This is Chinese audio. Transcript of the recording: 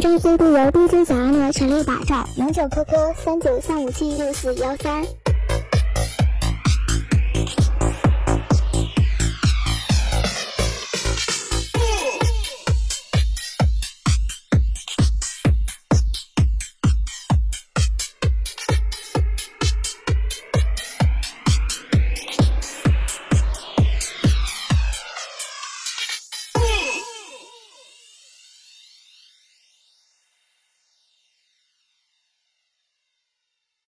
中 CD 由 DJ 小安的全力打造，永久 QQ 三九三五七六四幺三。